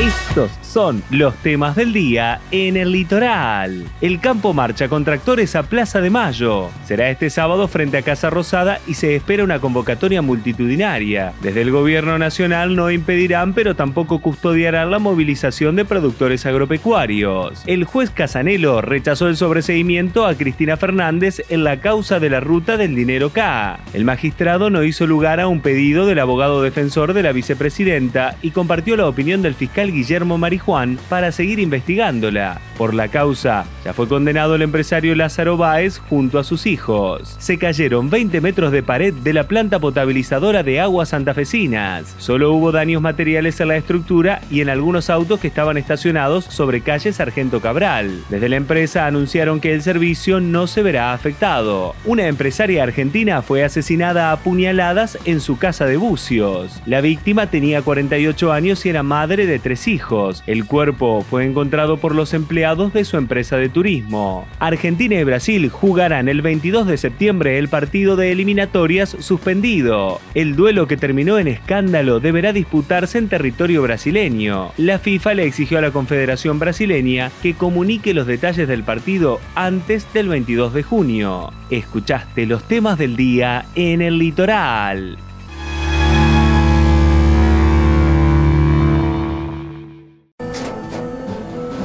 Estos son los temas del día en el litoral. El campo marcha con tractores a Plaza de Mayo. Será este sábado frente a Casa Rosada y se espera una convocatoria multitudinaria. Desde el gobierno nacional no impedirán, pero tampoco custodiarán la movilización de productores agropecuarios. El juez Casanelo rechazó el sobreseimiento a Cristina Fernández en la causa de la ruta del dinero K. El magistrado no hizo lugar a un pedido del abogado defensor de la vicepresidenta y compartió la opinión del fiscal Guillermo Marijuán para seguir investigándola. Por la causa, ya fue condenado el empresario Lázaro Báez junto a sus hijos. Se cayeron 20 metros de pared de la planta potabilizadora de aguas santafesinas. Solo hubo daños materiales en la estructura y en algunos autos que estaban estacionados sobre calle Sargento Cabral. Desde la empresa anunciaron que el servicio no se verá afectado. Una empresaria argentina fue asesinada a puñaladas en su casa de Bucios. La víctima tenía 48 años y era madre de tres hijos. El cuerpo fue encontrado por los de su empresa de turismo. Argentina y Brasil jugarán el 22 de septiembre el partido de eliminatorias suspendido. El duelo que terminó en escándalo deberá disputarse en territorio brasileño. La FIFA le exigió a la Confederación Brasileña que comunique los detalles del partido antes del 22 de junio. Escuchaste los temas del día en el litoral.